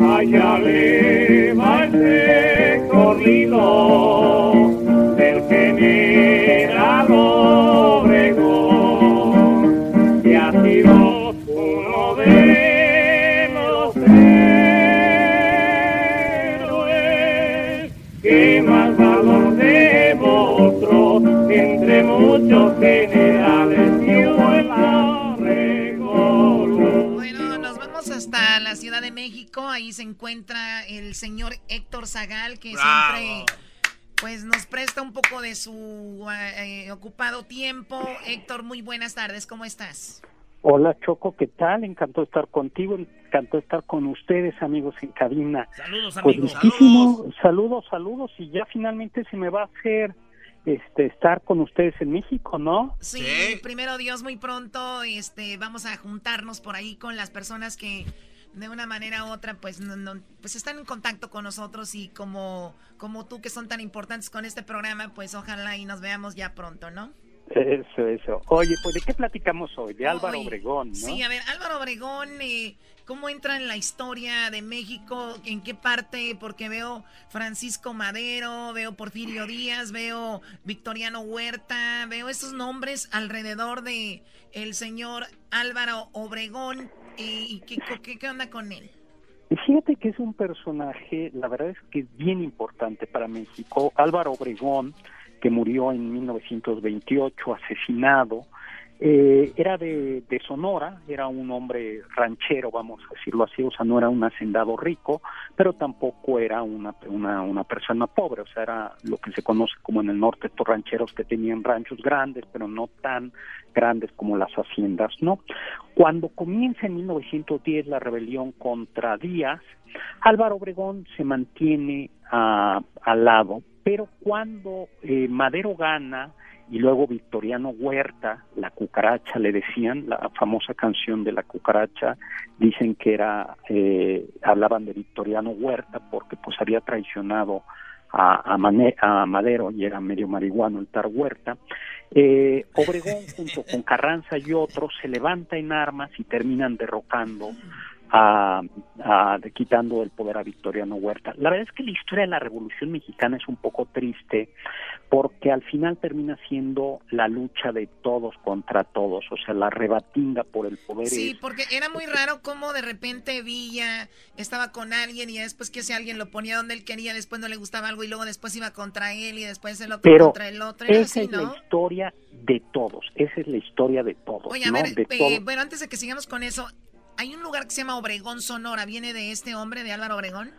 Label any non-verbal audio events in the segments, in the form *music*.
Allá se encuentra el señor Héctor Zagal, que siempre pues nos presta un poco de su eh, ocupado tiempo. Héctor, muy buenas tardes, ¿cómo estás? Hola Choco, ¿qué tal? Encantado de estar contigo, encantado de estar con ustedes, amigos en cabina. Saludos, Pues amigos. muchísimo, saludos, saludos, y ya finalmente se me va a hacer este estar con ustedes en México, ¿no? Sí, primero Dios, muy pronto este, vamos a juntarnos por ahí con las personas que de una manera u otra pues, no, no- pues están en contacto con nosotros y como, como tú que son tan importantes con este programa, pues ojalá y nos veamos ya pronto, ¿no? Eso, eso. Oye, pues ¿de qué platicamos hoy? De Álvaro Hoy- Obregón, ¿no? Sí, a ver, Álvaro Obregón, eh, ¿cómo entra en la historia de México? ¿En qué parte? Porque veo Francisco Madero, veo Porfirio Díaz, veo Victoriano Huerta, veo esos nombres alrededor de el señor Álvaro Obregón. ¿Y qué, qué, qué onda con él? Fíjate que es un personaje, la verdad es que es bien importante para México. Álvaro Obregón, que murió en 1928, asesinado, eh, era de, Sonora, era un hombre ranchero, vamos a decirlo así, o sea, no era un hacendado rico, pero tampoco era una, una, una persona pobre, o sea, era lo que se conoce como en el norte estos rancheros que tenían ranchos grandes, pero no tan grandes como las haciendas, ¿no? Cuando comienza en 1910 la rebelión contra Díaz, Álvaro Obregón se mantiene al lado, pero cuando eh, Madero gana y luego Victoriano Huerta, la cucaracha le decían, la famosa canción de la cucaracha, dicen que era, eh, hablaban de Victoriano Huerta porque pues había traicionado a, a, Mane- a Madero y era medio marihuano el tar Huerta. Eh, Obregón *laughs* junto con Carranza y otros se levanta en armas y terminan derrocando a, quitando el poder a Victoriano Huerta. La verdad es que la historia de la Revolución Mexicana es un poco triste porque al final termina siendo la lucha de todos contra todos, o sea, la rebatinga por el poder Sí, es porque era muy raro cómo de repente Villa estaba con alguien y después que ese alguien lo ponía donde él quería, después no le gustaba algo y luego después iba contra él y después el otro Pero contra el otro. Era esa así, es la historia de todos, esa es la historia de todos, Oye, a ¿no? ver, de eh, todos. bueno, antes de que sigamos con eso, hay un lugar que se llama Obregón, Sonora. ¿Viene de este hombre, de Álvaro Obregón?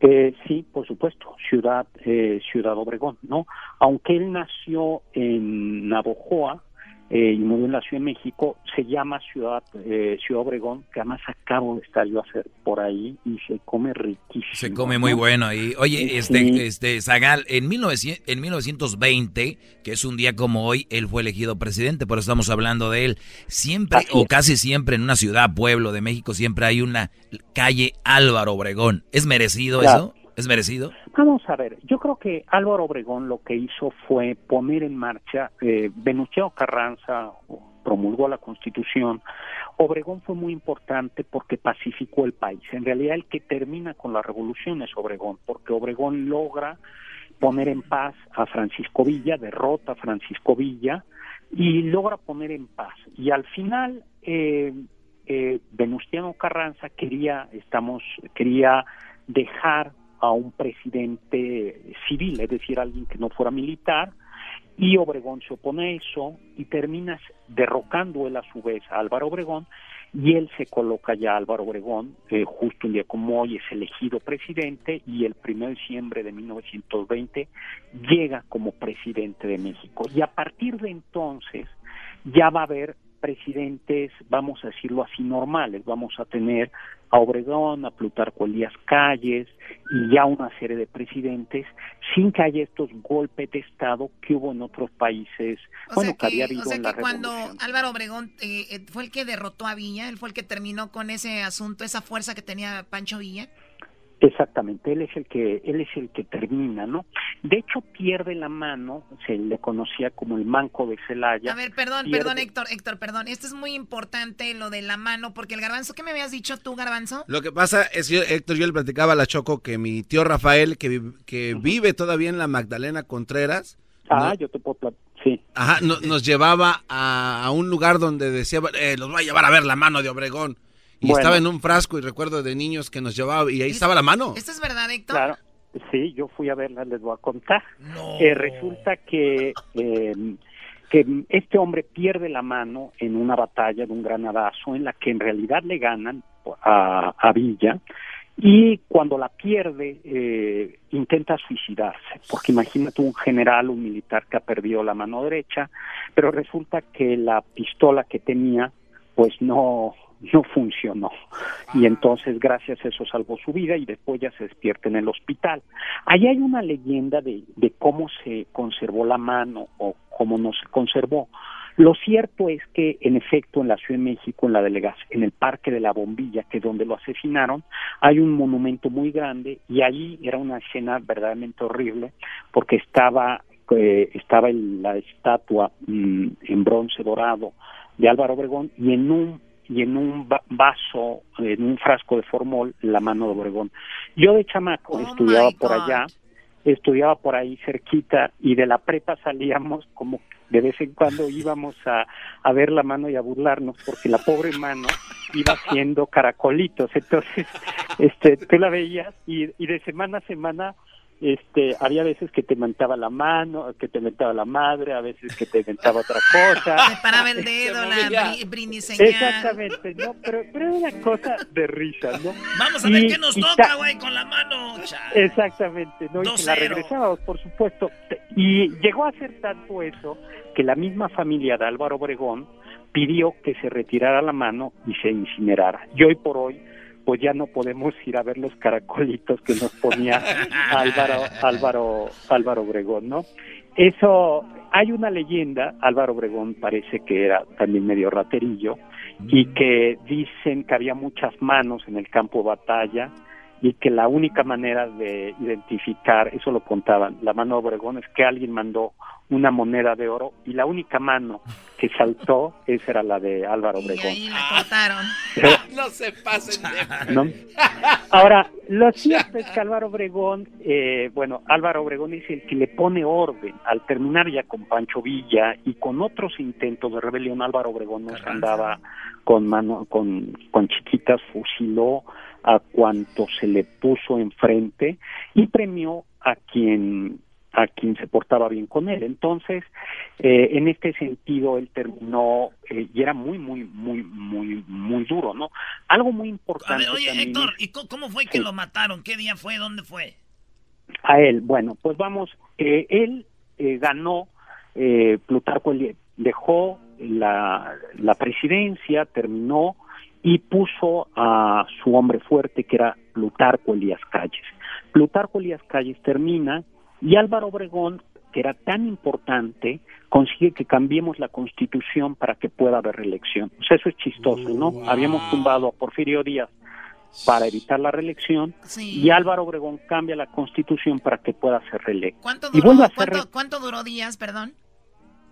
Eh, sí, por supuesto, Ciudad eh, Ciudad Obregón, ¿no? Aunque él nació en Navojoa eh, y murió en la Ciudad de México, se llama Ciudad eh, Ciudad Obregón, que además acabo de estar yo a hacer por ahí y se come riquísimo. Se come muy ¿no? bueno ahí. Oye, Sí. este, este, Zagal, en, 1900 en 1920, que es un día como hoy, él fue elegido presidente, por eso estamos hablando de él. Siempre, o casi siempre, en una ciudad, pueblo de México, siempre hay una calle Álvaro Obregón. ¿Es merecido Claro. eso? ¿Es merecido? Vamos a ver, yo creo que Álvaro Obregón lo que hizo fue poner en marcha, eh, Venustiano Carranza promulgó la Constitución, Obregón fue muy importante porque pacificó el país. En realidad el que termina con la revolución es Obregón, porque Obregón logra poner en paz a Francisco Villa, derrota a Francisco Villa y logra poner en paz. Y al final eh, eh, Venustiano Carranza quería, estamos, quería dejar a un presidente civil, es decir, alguien que no fuera militar, y Obregón se opone a eso y terminas derrocando él a su vez a Álvaro Obregón y él se coloca ya Álvaro Obregón, eh, justo un día como hoy es elegido presidente y el 1 de diciembre de 1920 llega como presidente de México. Y a partir de entonces ya va a haber presidentes, vamos a decirlo así, normales. Vamos a tener a Obregón, a Plutarco Elías Calles y ya una serie de presidentes sin que haya estos golpes de Estado que hubo en otros países, O bueno, sea que había habido o sea en la que cuando. Álvaro Obregón eh, eh, fue el que derrotó a Villa, él fue el que terminó con ese asunto, esa fuerza que tenía Pancho Villa. Exactamente, él es el que él es el que termina, ¿no? De hecho pierde la mano, se le conocía como el manco de Celaya. A ver, perdón, perdón, Héctor, Héctor, perdón. Esto es muy importante lo de la mano porque el garbanzo, ¿qué me habías dicho tú, garbanzo? Lo que pasa es que Héctor, yo le platicaba a la Choco que mi tío Rafael que, que vive todavía en la Magdalena Contreras. Ah, yo te puedo sí. Ajá, nos llevaba a, un lugar donde decía, eh, los voy a llevar a ver la mano de Obregón. Y estaba en un frasco y recuerdo de niños que nos llevaba y ahí estaba la mano. ¿Esto es verdad, Héctor? Claro. Sí, yo fui a verla, les voy a contar. Eh, resulta que, eh, que este hombre pierde la mano en una batalla de un granadazo en la que en realidad le ganan a, a Villa y cuando la pierde eh, intenta suicidarse, porque imagínate un general, un militar que ha perdido la mano derecha, pero resulta que la pistola que tenía pues no no funcionó. Y entonces, gracias a eso, salvó su vida y después ya se despierta en el hospital. Ahí hay una leyenda de, de cómo se conservó la mano o cómo no se conservó. Lo cierto es que, en efecto, en la Ciudad de México, en la delegación, en el Parque de la Bombilla, que es donde lo asesinaron, hay un monumento muy grande y ahí era una escena verdaderamente horrible porque estaba eh, estaba la estatua mm, en bronce dorado de Álvaro Obregón y en un y en un vaso, en un frasco de formol, la mano de Obregón. Yo de chamaco oh estudiaba por allá, estudiaba por ahí cerquita y de la prepa salíamos como de vez en cuando íbamos a, a ver la mano y a burlarnos porque la pobre mano iba haciendo caracolitos. Entonces, este, tú la veías y, y de semana a semana este había veces que te mentaba la mano, que te mentaba la madre, a veces que te mentaba otra cosa. *laughs* Me paraba el dedo, la Exactamente, no, pero, pero era una cosa de risa, ¿no? Vamos a ver qué nos toca, güey, con la mano. Exactamente, ¿no? y la regresábamos, por supuesto. Y llegó a ser tanto eso que la misma familia de Álvaro Obregón pidió que se retirara la mano y se incinerara. Y hoy por hoy pues ya no podemos ir a ver los caracolitos que nos ponía *laughs* Álvaro, Álvaro, Álvaro Obregón, ¿no? Eso, hay una leyenda, Álvaro Obregón parece que era también medio raterillo, y que dicen que había muchas manos en el campo de batalla, y que la única manera de identificar, eso lo contaban, la mano de Obregón es que alguien mandó una moneda de oro y la única mano que saltó esa era la de Álvaro Obregón. Y ahí la cortaron. *laughs* no se pasen Ahora, lo cierto es que Álvaro Obregón, eh, bueno, Álvaro Obregón es el que le pone orden al terminar ya con Pancho Villa y con otros intentos de rebelión. Álvaro Obregón no andaba con mano, con, con chiquitas, fusiló a cuanto se le puso enfrente y premió a quien a quien se portaba bien con él. Entonces, eh, en este sentido, él terminó eh, y era muy, muy, muy, muy, muy duro, ¿no? Algo muy importante. oye, Héctor, ¿y cómo fue que lo mataron? ¿Qué día fue? ¿Dónde fue? A él, bueno, pues vamos, eh, él ganó, Plutarco dejó la, la presidencia, terminó y puso a su hombre fuerte que era Plutarco Elías Calles. Plutarco Elías Calles termina y Álvaro Obregón, que era tan importante, consigue que cambiemos la constitución para que pueda haber reelección. O sea, eso es chistoso, ¿no? Habíamos tumbado a Porfirio Díaz para evitar la reelección y Álvaro Obregón cambia la constitución para que pueda ser reelecto. ¿Cuánto duró, ¿cuánto, duró Díaz, perdón?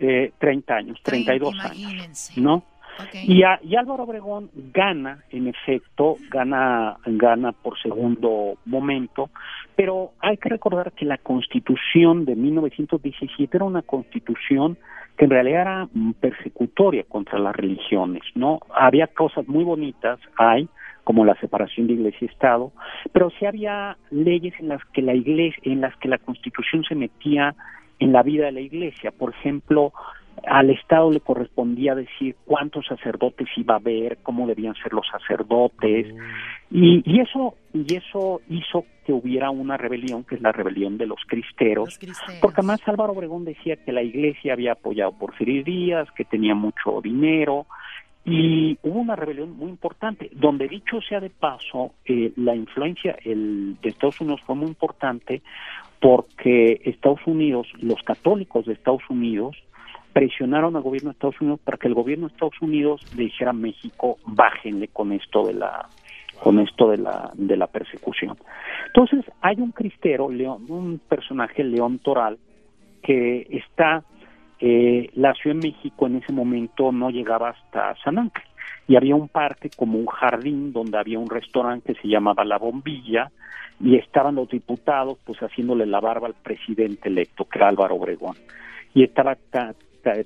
Eh, 30 años, 32 años, ¿no? Y, y, Álvaro Obregón gana, en efecto, gana, gana por segundo momento, pero hay que recordar que la constitución de 1917 era una constitución que en realidad era persecutoria contra las religiones, ¿no? Había cosas muy bonitas, hay, como la separación de iglesia y Estado, pero sí había leyes en las que la iglesia, en las que la constitución se metía en la vida de la iglesia. Por ejemplo, al Estado le correspondía decir cuántos sacerdotes iba a haber, cómo debían ser los sacerdotes, y, y, eso y eso hizo que hubiera una rebelión, que es la rebelión de los cristeros, porque además Álvaro Obregón decía que la Iglesia había apoyado por Porfirio Díaz, que tenía mucho dinero, y hubo una rebelión muy importante, donde dicho sea de paso, eh, la influencia el, de Estados Unidos fue muy importante porque Estados Unidos, los católicos de Estados Unidos, presionaron al gobierno de Estados Unidos para que el gobierno de Estados Unidos le dijera a México, bájenle con esto de la con esto de la, de la persecución. Entonces, hay un cristero, León, un personaje, León Toral, que está, eh, la Ciudad de México en ese momento no llegaba hasta San Ángel, y había un parque como un jardín donde había un restaurante que se llamaba La Bombilla, y estaban los diputados pues haciéndole la barba al presidente electo, que era Álvaro Obregón, y estaba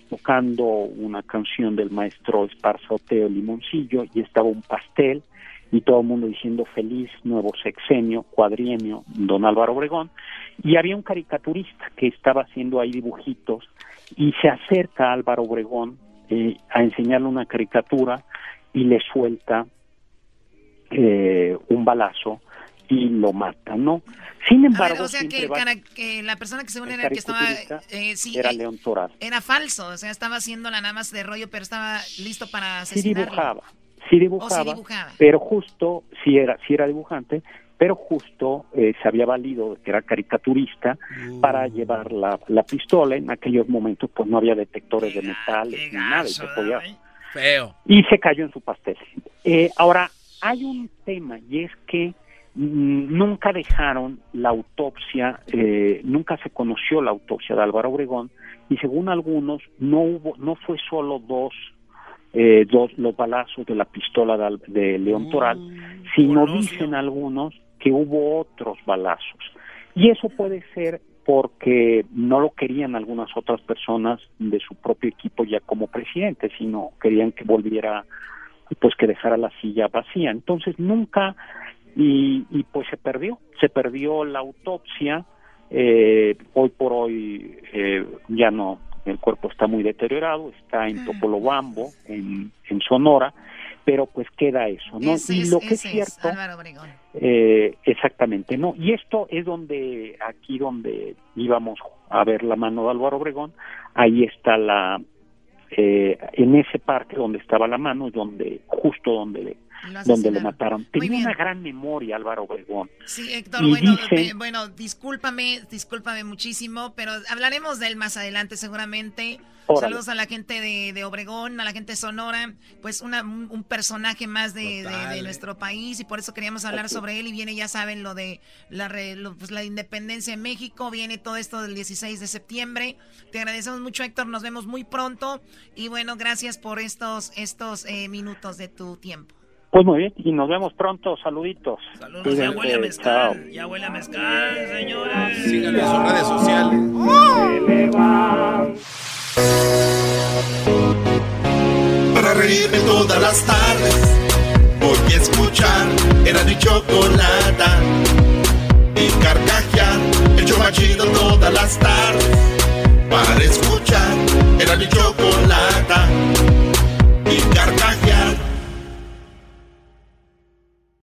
tocando una canción del maestro Esparza Oteo Limoncillo, y estaba un pastel, y todo el mundo diciendo feliz nuevo sexenio, cuadrienio, don Álvaro Obregón, y había un caricaturista que estaba haciendo ahí dibujitos y se acerca a Álvaro Obregón eh, a enseñarle una caricatura y le suelta eh, un balazo y lo mata, ¿no? Sin embargo, o sea que, la persona que según era que estaba eh, sí, era León Toral. Era falso, o sea, estaba haciendo la nada más de rollo, pero estaba listo para asesinarlo. Sí dibujaba, sí dibujaba, pero justo, sí era, sí era dibujante, pero justo eh, se había valido que era caricaturista para uh. llevar la, la, pistola. En aquellos momentos pues no había detectores de metales ni nada y se podía... Feo. Y se cayó en su pastel. Eh, ahora, hay un tema y es que nunca dejaron la autopsia, eh, nunca se conoció la autopsia de Álvaro Obregón y según algunos no hubo, no fue solo dos eh, dos, los balazos de la pistola de, de León Toral, mm, sino dicen algunos que hubo otros balazos. Y eso puede ser porque no lo querían algunas otras personas de su propio equipo ya como presidente, sino querían que volviera, pues que dejara la silla vacía. Entonces nunca, y, y pues se perdió, se perdió la autopsia, eh, hoy por hoy eh, ya no, el cuerpo está muy deteriorado, está en Topolobambo, en, en Sonora, pero pues queda eso, ¿no? y lo que es cierto, eh, exactamente, ¿no? Y esto es donde, aquí donde íbamos a ver la mano de Álvaro Obregón, ahí está la, eh, en ese parque donde estaba la mano, donde, justo donde donde lo mataron. Tenía una gran memoria Álvaro Obregón. Sí, Héctor, bueno, bueno, discúlpame, discúlpame muchísimo, pero hablaremos de él más adelante seguramente. Saludos a la gente de, Obregón, a la gente de Sonora, pues una, un personaje más de, nuestro país y por eso queríamos hablar sobre él y viene, ya saben, lo de la, pues, la independencia en México, viene todo esto del 16 de septiembre. Te agradecemos mucho, Héctor, nos vemos muy pronto y bueno, gracias por estos, estos eh, minutos de tu tiempo. Pues muy bien, y nos vemos pronto. Saluditos. Saludos, ya huele a mezcal. Ya huele mezcal, señores. Síganlo en sus redes sociales. Para reírme todas las tardes, voy a escuchar. Era mi chocolate. Y carcajear, el chomachido todas las tardes. Para escuchar, era mi chocolate